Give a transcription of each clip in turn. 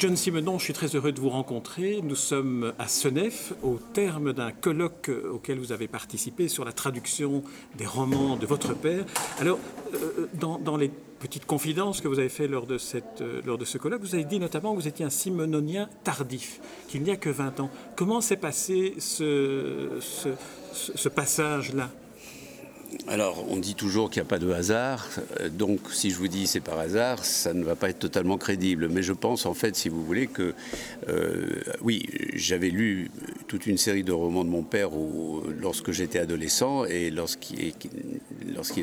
John Simenon, je suis très heureux de vous rencontrer. Nous sommes à Senef, au terme d'un colloque auquel vous avez participé sur la traduction des romans de votre père. Alors, euh, dans, les petites confidences que vous avez faites lors de, cette, euh, lors de ce colloque, vous avez dit notamment que vous étiez un simenonien tardif, qu'il n'y a que 20 ans. Comment s'est passé ce passage-là? Alors, on dit toujours qu'il n'y a pas de hasard, donc si je vous dis c'est par hasard, ça ne va pas être totalement crédible. Mais je pense en fait, si vous voulez, que euh, oui, j'avais lu toute une série de romans de mon père lorsque j'étais adolescent, et lorsqu'il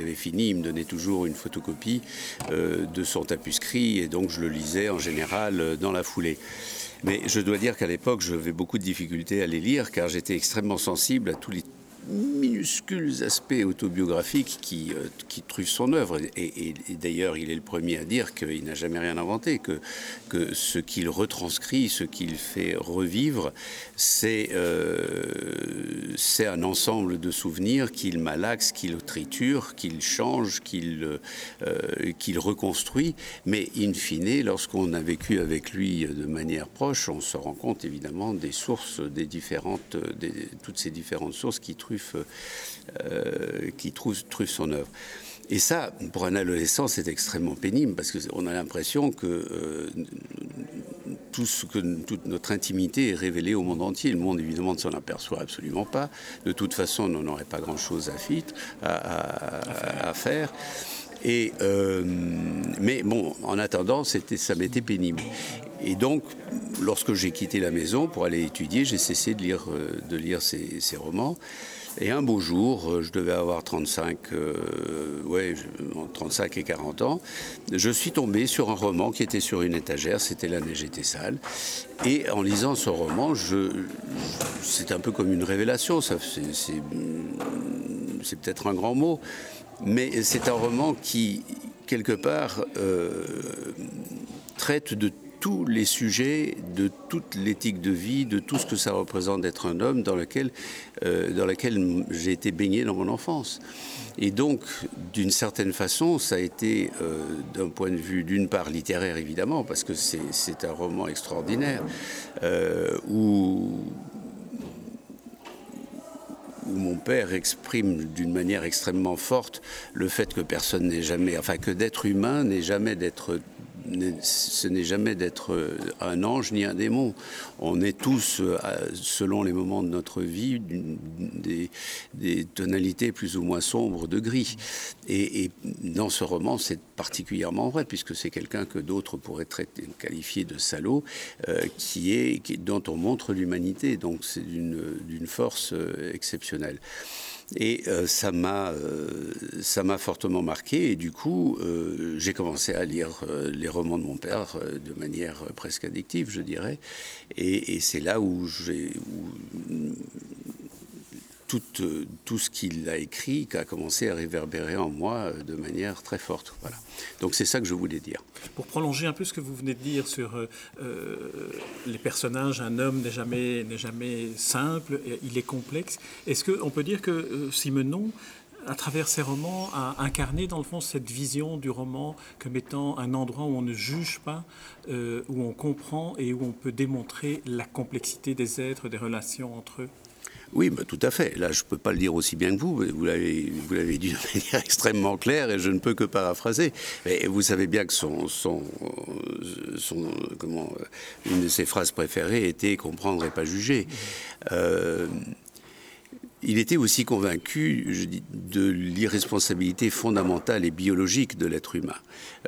avait fini, il me donnait toujours une photocopie euh, de son tapuscrit, et donc je le lisais en général euh, dans la foulée. Mais je dois dire qu'à l'époque, j'avais beaucoup de difficultés à les lire, car j'étais extrêmement sensible à tous les minuscules aspects autobiographiques qui, euh, son œuvre. Et, d'ailleurs, il est le premier à dire qu'il n'a jamais rien inventé, que, que ce qu'il retranscrit, ce qu'il fait revivre, c'est euh, un ensemble de souvenirs qu'il malaxe, qu'il triture, qu'il change, qu'il euh, qu'il reconstruit. Mais in fine, lorsqu'on a vécu avec lui de manière proche, on se rend compte évidemment des sources, des différentes, des, toutes ces différentes sources qui truffent euh, qui trouve, son œuvre. Et ça, pour un adolescent, c'est extrêmement pénible parce qu'on a l'impression que, euh, tout toute notre intimité est révélée au monde entier. Le monde, évidemment, ne s'en aperçoit absolument pas. De toute façon, on n'en aurait pas grand-chose à, à, faire. Euh, mais bon, en attendant, ça m'était pénible. Et donc, lorsque j'ai quitté la maison pour aller étudier, j'ai cessé de lire, de ces romans. Et un beau jour, euh, je devais avoir 35, euh, ouais, 35 et 40 ans, je suis tombé sur un roman qui était sur une étagère, c'était La neige était sale. Et en lisant ce roman, c'est un peu comme une révélation, c'est, peut-être un grand mot, mais c'est un roman qui, quelque part, euh, traite de tous les sujets de toute l'éthique de vie, de tout ce que ça représente d'être un homme dans lequel, euh, dans lequel j'ai été baigné dans mon enfance. Et donc, d'une certaine façon, ça a été, euh, d'un point de vue d'une part littéraire évidemment, parce que c'est un roman extraordinaire, euh, où où mon père exprime d'une manière extrêmement forte le fait que personne n'est jamais, enfin que d'être humain n'est jamais d'être ce n'est jamais d'être euh, un ange ni un démon. On est tous, euh, selon les moments de notre vie, des, tonalités plus ou moins sombres de gris. Et, dans ce roman, c'est particulièrement vrai, puisque c'est quelqu'un que d'autres pourraient traiter, qualifier de salaud, euh, qui est, dont on montre l'humanité. Donc c'est d'une force exceptionnelle. Et euh, ça m'a euh, ça m'a fortement marqué. Et du coup, euh, j'ai commencé à lire les romans de mon père de manière presque addictive, je dirais. Et, et c'est là où j'ai tout, euh, tout ce qu'il a écrit qui a commencé à réverbérer en moi euh, de manière très forte. Voilà. Donc c'est ça que je voulais dire. Pour prolonger un peu ce que vous venez de dire sur euh, les personnages, un homme n'est jamais simple, il est complexe. Est-ce qu'on peut dire que Simenon à travers ses romans, a incarné dans le fond cette vision du roman comme étant un endroit où on ne juge pas, où on comprend et où on peut démontrer la complexité des êtres, des relations entre eux? Oui, bah, tout à fait. Là, je ne peux pas le dire aussi bien que vous. Vous l'avez, vous l'avez dit de manière extrêmement claire et je ne peux que paraphraser. Et vous savez bien que son, son, son comment, une de ses phrases préférées était comprendre et pas juger. Euh, il était aussi convaincu de l'irresponsabilité fondamentale et biologique de l'être humain.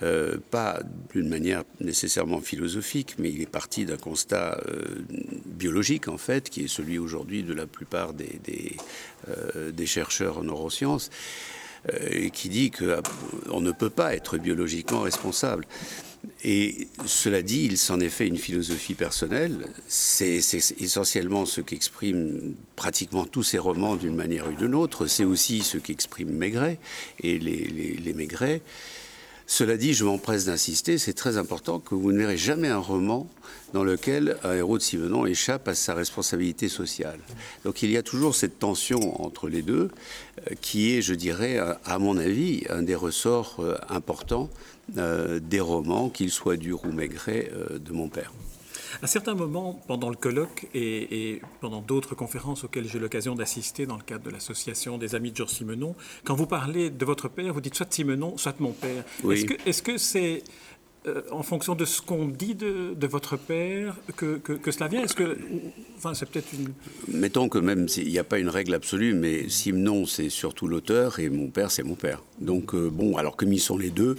Euh, pas d'une manière nécessairement philosophique, mais il est parti d'un constat euh, biologique, en fait, qui est celui aujourd'hui de la plupart des, des, euh, des chercheurs en neurosciences, qui dit qu'on ne peut pas être biologiquement responsable. Et cela dit, il s'en est fait une philosophie personnelle. C'est essentiellement ce qu'expriment pratiquement tous ses romans d'une manière ou d'une autre. C'est aussi ce qu'exprime Maigret et les, les, Maigret. Cela dit, je m'empresse d'insister, c'est très important que vous ne verrez jamais un roman dans lequel un héros de Simenon échappe à sa responsabilité sociale. Donc il y a toujours cette tension entre les deux, euh, qui est, je dirais, à mon avis, un des ressorts euh, importants euh, des romans, qu'ils soient durs ou maigrets, de mon père. À certains moments, pendant le colloque et, pendant d'autres conférences auxquelles j'ai l'occasion d'assister dans le cadre de l'association des Amis de Georges Simenon, quand vous parlez de votre père, vous dites soit Simenon, soit mon père. Est-ce que c'est euh, en fonction de ce qu'on dit de, votre père que, cela vient? Est-ce que, enfin, c'est peut-être une. Mettons que même s'il n'y a pas une règle absolue, mais Simenon c'est surtout l'auteur et mon père c'est mon père. Donc euh, bon, alors que mis sont les deux,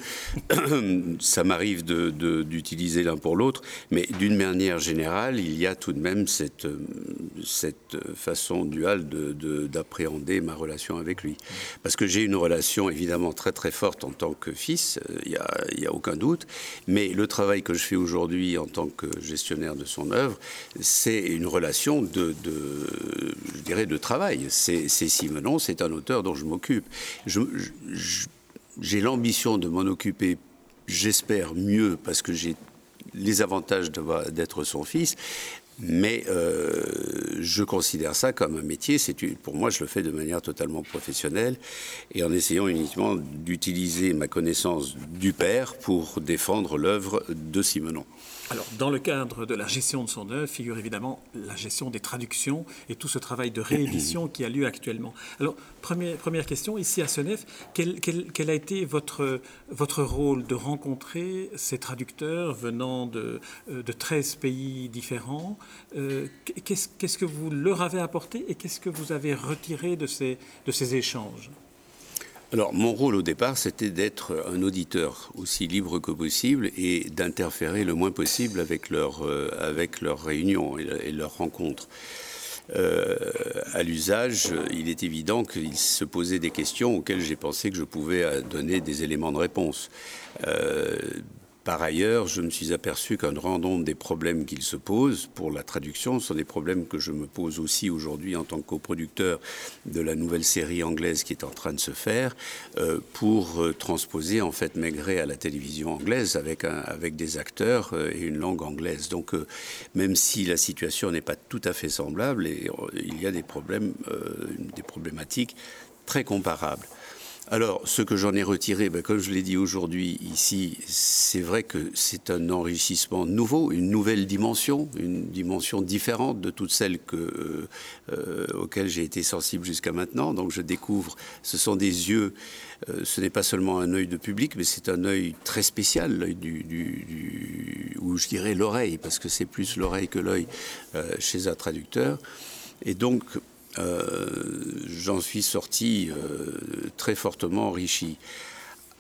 ça m'arrive d'utiliser l'un pour l'autre, mais d'une manière générale, il y a tout de même cette, cette façon duale d'appréhender ma relation avec lui, parce que j'ai une relation évidemment très très forte en tant que fils, euh, il n'y a, a aucun doute. Mais le travail que je fais aujourd'hui en tant que gestionnaire de son œuvre, c'est une relation de, je dirais, de travail. C'est Simenon, c'est un auteur dont je m'occupe. J'ai l'ambition de m'en occuper, j'espère mieux, parce que j'ai les avantages d'être son fils, mais euh, je considère ça comme un métier. C'est pour moi, je le fais de manière totalement professionnelle et en essayant uniquement d'utiliser ma connaissance du père pour défendre l'œuvre de Simenon. Alors, dans le cadre de la gestion de son œuvre, figure évidemment la gestion des traductions et tout ce travail de réédition qui a lieu actuellement. Alors, première, première question, ici à Senef, quel, a été votre, votre rôle de rencontrer ces traducteurs venant de, euh, de 13 pays différents euh, Qu'est-ce que vous leur avez apporté et qu'est-ce que vous avez retiré de ces, échanges? Alors, mon rôle au départ, c'était d'être un auditeur aussi libre que possible et d'interférer le moins possible avec leurs euh, réunions et, leurs rencontres. Euh, à l'usage, il est évident qu'il se posait des questions auxquelles j'ai pensé que je pouvais donner des éléments de réponse. Euh, par ailleurs, je me suis aperçu qu'un grand nombre des problèmes qu'il se posent pour la traduction sont des problèmes que je me pose aussi aujourd'hui en tant que coproducteur de la nouvelle série anglaise qui est en train de se faire euh, pour euh, transposer en fait Maigret à la télévision anglaise avec, avec des acteurs euh, et une langue anglaise. Donc même si la situation n'est pas tout à fait semblable, et, il y a des des problématiques très comparables. Alors, ce que j'en ai retiré, ben, comme je l'ai dit aujourd'hui ici, c'est vrai que c'est un enrichissement nouveau, une nouvelle dimension, une dimension différente de toutes celles euh, euh, auxquelles j'ai été sensible jusqu'à maintenant. Donc, je découvre, ce sont des yeux, euh, ce n'est pas seulement un œil de public, mais c'est un œil très spécial, l'œil du, ou je dirais l'oreille, parce que c'est plus l'oreille que l'œil chez un traducteur. Et donc, j'en suis sorti euh, très fortement enrichi.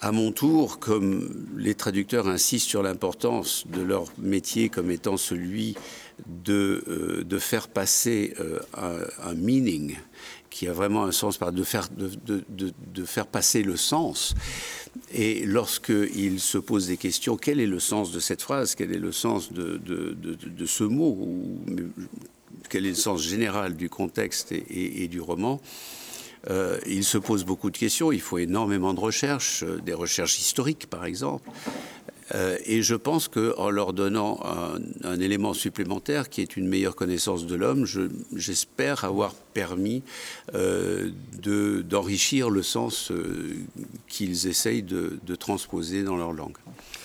À mon tour, comme les traducteurs insistent sur l'importance de leur métier comme étant celui de, euh, de faire passer un, meaning qui a vraiment un sens, de faire, de, de, de faire passer le sens. Et lorsqu'ils se posent des questions, quel est le sens de cette phrase? Quel est le sens de, ce mot? Quel est le sens général du contexte et, du roman. Euh, il se pose beaucoup de questions, il faut énormément de recherches, euh, des recherches historiques par exemple. Euh, et je pense qu'en leur donnant un, élément supplémentaire qui est une meilleure connaissance de l'homme, j'espère avoir permis d'enrichir le sens qu'ils essayent de transposer dans leur langue.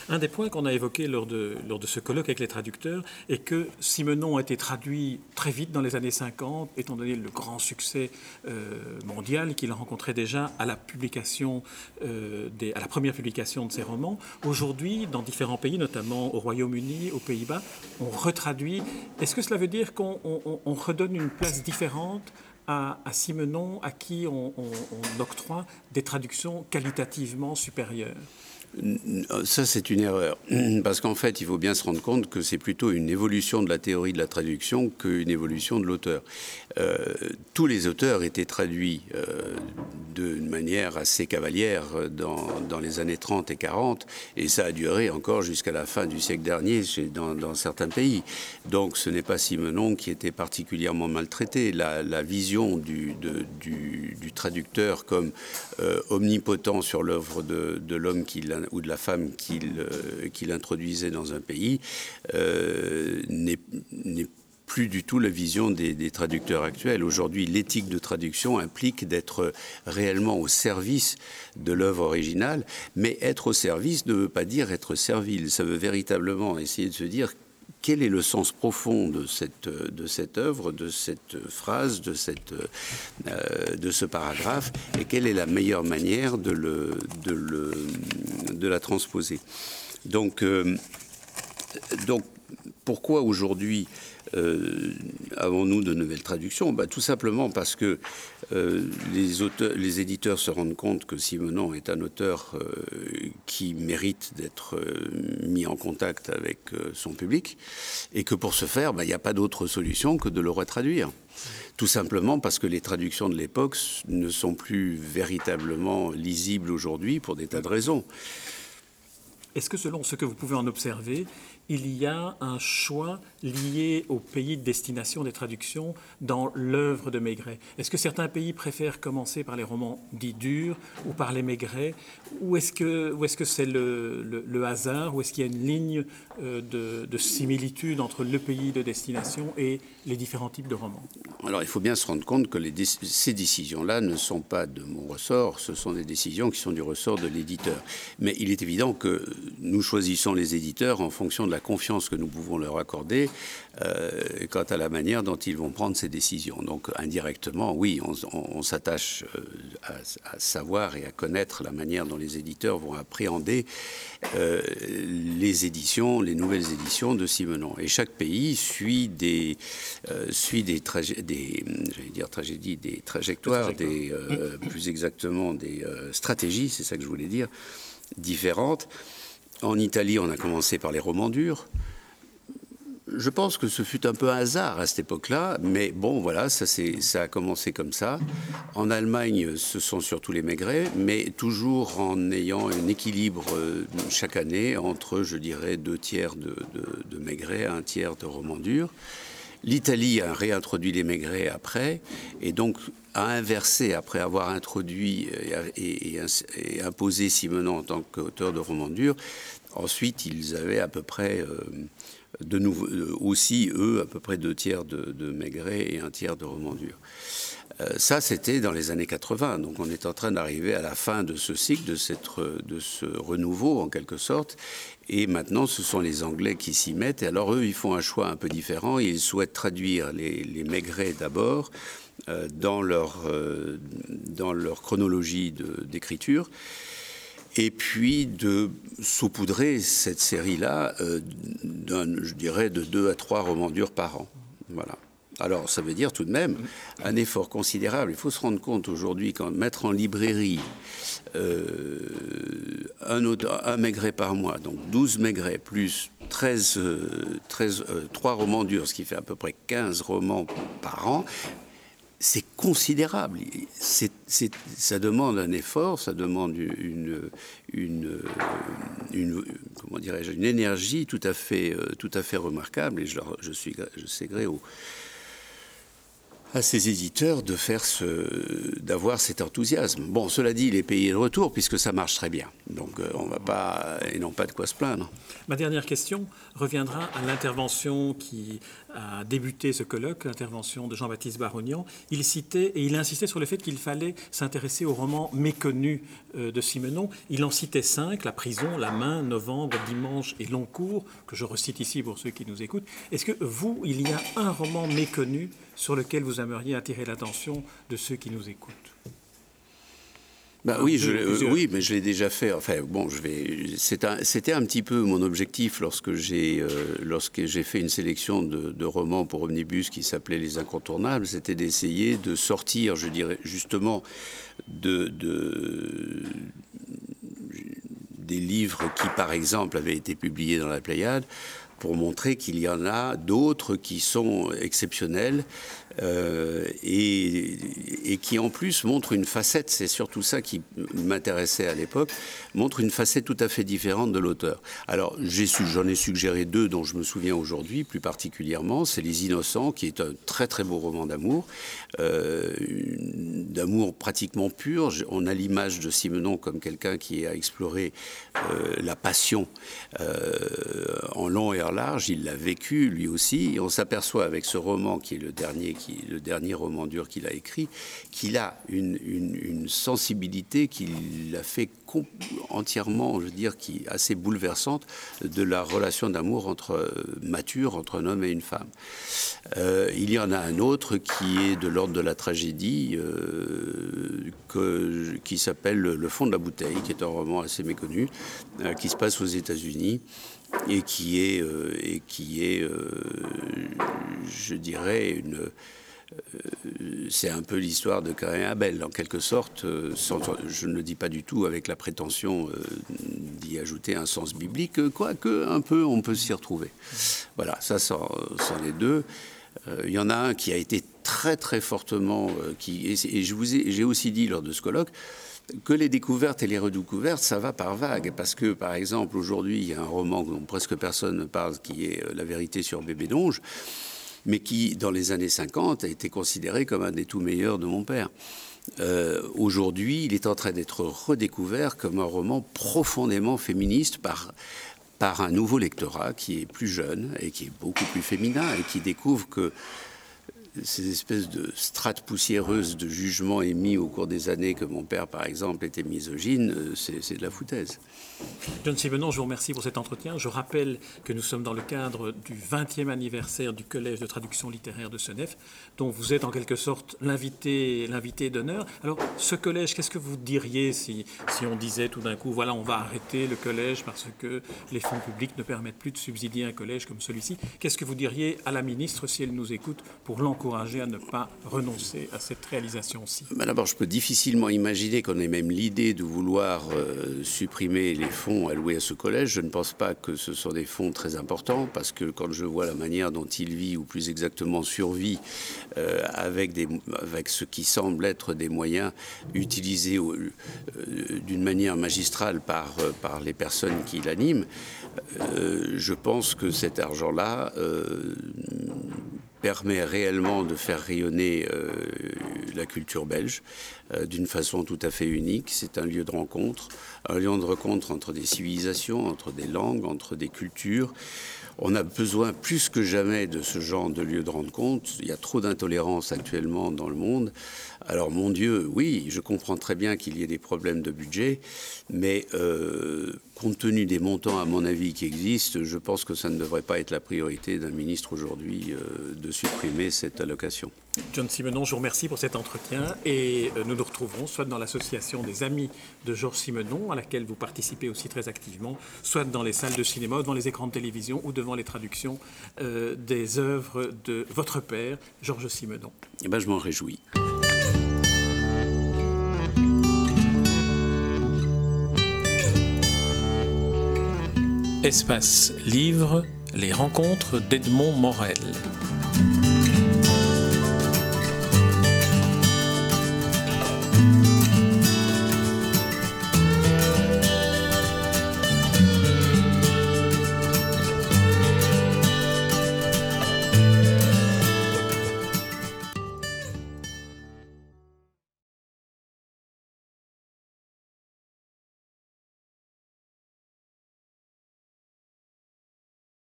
Un des points qu'on a évoqué lors de, lors de ce colloque avec les traducteurs est que Simenon a été traduit très vite dans les années 50, étant donné le grand succès euh, mondial qu'il a rencontré déjà à la publication, euh, à la première publication de ses romans. Aujourd'hui, dans différents pays, notamment au Royaume-Uni, aux Pays-Bas, on retraduit. Est-ce que cela veut dire qu'on redonne une place différente à, Simenon, à qui on octroie des traductions qualitativement supérieures? Ça, c'est une erreur. Parce qu'en fait, il faut bien se rendre compte que c'est plutôt une évolution de la théorie de la traduction qu'une évolution de l'auteur. Euh, tous les auteurs étaient traduits euh, d'une manière assez cavalière dans, les années 30 et 40, et ça a duré encore jusqu'à la fin du siècle dernier dans, certains pays. Donc ce n'est pas Simenon qui était particulièrement maltraité. La, vision du, du, du, traducteur comme euh, omnipotent sur l'œuvre de l'homme qui l'a ou de la femme qu'il introduisait dans un pays n'est plus du tout la vision des, traducteurs actuels. Aujourd'hui, l'éthique de traduction implique d'être réellement au service de l'œuvre originale, mais être au service ne veut pas dire être servile. Ça veut véritablement essayer de se dire quel est le sens profond de cette, de cette œuvre, de cette phrase, de, cette, euh, de ce paragraphe, et quelle est la meilleure manière de, le, de, le, de la transposer? Donc, euh, donc pourquoi aujourd'hui euh, avons-nous de nouvelles traductions? Bah, Tout simplement parce que euh, les, éditeurs se rendent compte que Simonon est un auteur euh, qui mérite d'être mis en contact avec son public et que pour ce faire, bah, il n'y a pas d'autre solution que de le retraduire. Tout simplement parce que les traductions de l'époque ne sont plus véritablement lisibles aujourd'hui pour des tas de raisons. Est-ce que selon ce que vous pouvez en observer, il y a un choix lié au pays de destination des traductions dans l'œuvre de Maigret. Est-ce que certains pays préfèrent commencer par les romans dits durs ou par les Maigret? Ou est-ce que c'est -ce c'est le, hasard? Ou est-ce qu'il y a une ligne euh, de, similitude entre le pays de destination et les différents types de romans? Alors il faut bien se rendre compte que ces décisions-là ne sont pas de mon ressort, ce sont des décisions qui sont du ressort de l'éditeur. Mais il est évident que nous choisissons les éditeurs en fonction de la confiance que nous pouvons leur accorder euh, quant à la manière dont ils vont prendre ces décisions. Donc indirectement, oui, on, s'attache euh, à, savoir et à connaître la manière dont les éditeurs vont appréhender euh, les éditions, les nouvelles éditions de Simenon. Et chaque pays suit des, suit des, des dire tragédies, des trajectoires, des, plus exactement des stratégies, c'est ça que je voulais dire, différentes. En Italie, on a commencé par les romans durs. Je pense que ce fut un peu un hasard à cette époque-là, mais bon, voilà, ça, a commencé comme ça. En Allemagne, ce sont surtout les Maigret, mais toujours en ayant un équilibre euh, chaque année entre, je dirais, deux tiers de, de, Maigret, un tiers de romans durs. L'Italie a réintroduit les Maigret après, et donc a inversé après avoir introduit et, imposé Simenon en tant qu'auteur de romans durs. Ensuite, ils avaient à peu près, euh, de euh, aussi, eux, à peu près deux tiers de, Maigret et un tiers de romans durs. Euh, ça, c'était dans les années 80. Donc, on est en train d'arriver à la fin de ce cycle, de, de ce renouveau, en quelque sorte. Et maintenant, ce sont les Anglais qui s'y mettent. Et alors, eux, ils font un choix un peu différent. Ils souhaitent traduire les, les Maigret d'abord euh, dans, leur, euh, dans leur chronologie d'écriture. Et puis de saupoudrer cette série-là, euh, je dirais, de deux à trois romans durs par an. Voilà. Alors, ça veut dire tout de même un effort considérable. Il faut se rendre compte aujourd'hui qu'en mettre en librairie un, auteur, un maigret par mois, donc 12 maigrets plus 13, 13 3 romans durs, ce qui fait à peu près 15 romans par an, c'est considérable. ça demande un effort, ça demande une, une, comment dirais-je, une énergie tout à fait, euh, tout à fait remarquable. Et je, je suis, je sais gré au, à ces éditeurs de faire ce, d'avoir cet enthousiasme. Bon, cela dit, il est payé de retour puisque ça marche très bien. Donc, euh, on va pas, et non pas de quoi se plaindre. Ma dernière question reviendra à l'intervention qui a débuté ce colloque, l'intervention de Jean-Baptiste Barognan. Il citait et il insistait sur le fait qu'il fallait s'intéresser aux romans méconnus euh, de Simenon. Il en citait cinq La prison, La main, Novembre, Dimanche et Long cours, que je recite ici pour ceux qui nous écoutent. Est-ce que vous, il y a un roman méconnu sur lequel vous aimeriez attirer l'attention de ceux qui nous écoutent bah oui, je, oui, mais je l'ai déjà fait. Enfin, bon, je vais. C'était un, petit peu mon objectif lorsque j'ai euh, lorsque j'ai fait une sélection de, romans pour Omnibus qui s'appelait Les Incontournables. C'était d'essayer de sortir, je dirais justement, de, de des livres qui, par exemple, avaient été publiés dans la Pléiade pour montrer qu'il y en a d'autres qui sont exceptionnels euh, et, qui en plus montrent une facette, c'est surtout ça qui m'intéressait à l'époque, montre une facette tout à fait différente de l'auteur. Alors j'en ai, suggéré deux dont je me souviens aujourd'hui plus particulièrement, c'est Les Innocents, qui est un très très beau roman d'amour, euh, d'amour pratiquement pur. On a l'image de Simenon comme quelqu'un qui a exploré euh, la passion en long et en large, il l'a vécu lui aussi, et on s'aperçoit avec ce roman qui est le dernier qui le dernier roman dur qu'il a écrit, qu'il a une, sensibilité qui l'a fait entièrement, je veux dire, qui assez bouleversante de la relation d'amour entre euh, mature entre un homme et une femme. Euh, il y en a un autre qui est de l'ordre de la tragédie, euh, que, qui s'appelle Le fond de la bouteille, qui est un roman assez méconnu, qui se passe aux États-Unis et qui est, et qui est je dirais, une euh, c'est un peu l'histoire de Cain et Abel, en quelque sorte. Euh, je ne le dis pas du tout avec la prétention euh, d'y ajouter un sens biblique, quoique un peu on peut s'y retrouver. Voilà, ça sont, les deux. Il y en a un qui a été très très fortement, qui, et je vous j'ai aussi dit lors de ce colloque, que les découvertes et les redécouvertes, ça va par vagues. Parce que, par exemple, aujourd'hui, il y a un roman dont presque personne ne parle, qui est La vérité sur Bébé Donge mais qui, dans les années 50, a été considéré comme un des tout meilleurs de mon père. Euh, aujourd'hui, il est en train d'être redécouvert comme un roman profondément féministe par, par un nouveau lectorat qui est plus jeune et qui est beaucoup plus féminin et qui découvre que ces espèces de strates poussiéreuses de jugements émis au cours des années que mon père, par exemple, était misogyne, euh, c'est de la foutaise. John Simenon, je vous remercie pour cet entretien. Je rappelle que nous sommes dans le cadre du 20e anniversaire du Collège de traduction littéraire de Senef, dont vous êtes en quelque sorte l'invité d'honneur. Alors, ce collège, qu'est-ce que vous diriez si, si on disait tout d'un coup, voilà, on va arrêter le collège parce que les fonds publics ne permettent plus de subsidier un collège comme celui-ci? Qu'est-ce que vous diriez à la ministre si elle nous écoute pour l'encourager à ne pas renoncer à cette réalisation-ci D'abord, je peux difficilement imaginer qu'on ait même l'idée de vouloir euh, supprimer les fonds alloués à ce collège. Je ne pense pas que ce sont des fonds très importants parce que quand je vois la manière dont il vit, ou plus exactement survit, euh, avec, avec ce qui semble être des moyens utilisés euh, d'une manière magistrale par, par les personnes qui l'animent, je pense que cet argent-là permet réellement de faire rayonner la culture belge d'une façon tout à fait unique. C'est un lieu de rencontre un lieu de rencontre entre des civilisations, entre des langues, entre des cultures. On a besoin plus que jamais de ce genre de lieu de rencontre. Il y a trop d'intolérance actuellement dans le monde. Alors mon Dieu, oui, je comprends très bien qu'il y ait des problèmes de budget, mais euh, compte tenu des montants, à mon avis, qui existent, je pense que ça ne devrait pas être la priorité d'un ministre aujourd'hui euh, de supprimer cette allocation. John Simenon, je vous remercie pour cet entretien et euh, nous nous retrouverons soit dans l'association des amis de Georges Simenon, à laquelle vous participez aussi très activement, soit dans les salles de cinéma, devant les écrans de télévision ou devant les traductions des œuvres de votre père, Georges Simenon. Eh ben, je m'en réjouis. Espace Livre, les rencontres d'Edmond Morel.